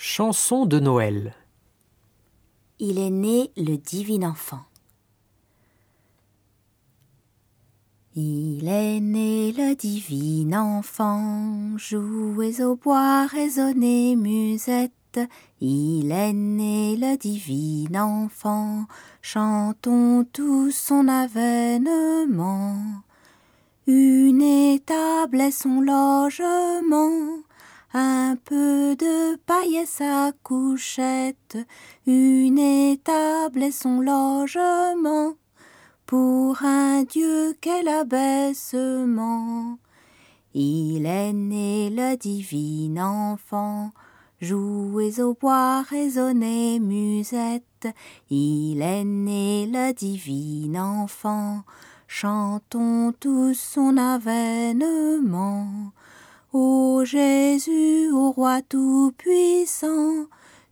Chanson de Noël. Il est né le divin enfant. Il est né le divin enfant, jouez au bois, résonnez musette. Il est né le divin enfant, chantons tous son avènement. Une étable est son logement, un peu de paille et sa couchette, une étable et son logement, pour un Dieu quel abaissement. Il est né le divin enfant, jouez au bois, résonnez musette, il est né le divin enfant, chantons tous son avènement. Ô Jésus, ô roi tout-puissant,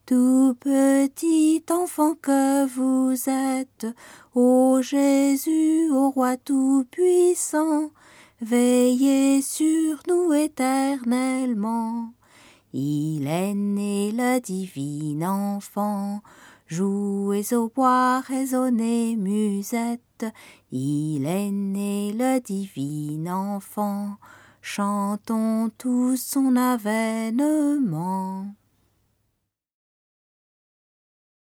tout petit enfant que vous êtes, ô Jésus, ô roi tout-puissant, veillez sur nous éternellement. Il est né le divin enfant, jouez au bois, résonnez musette, il est né le divin enfant, chantons tous son avènement.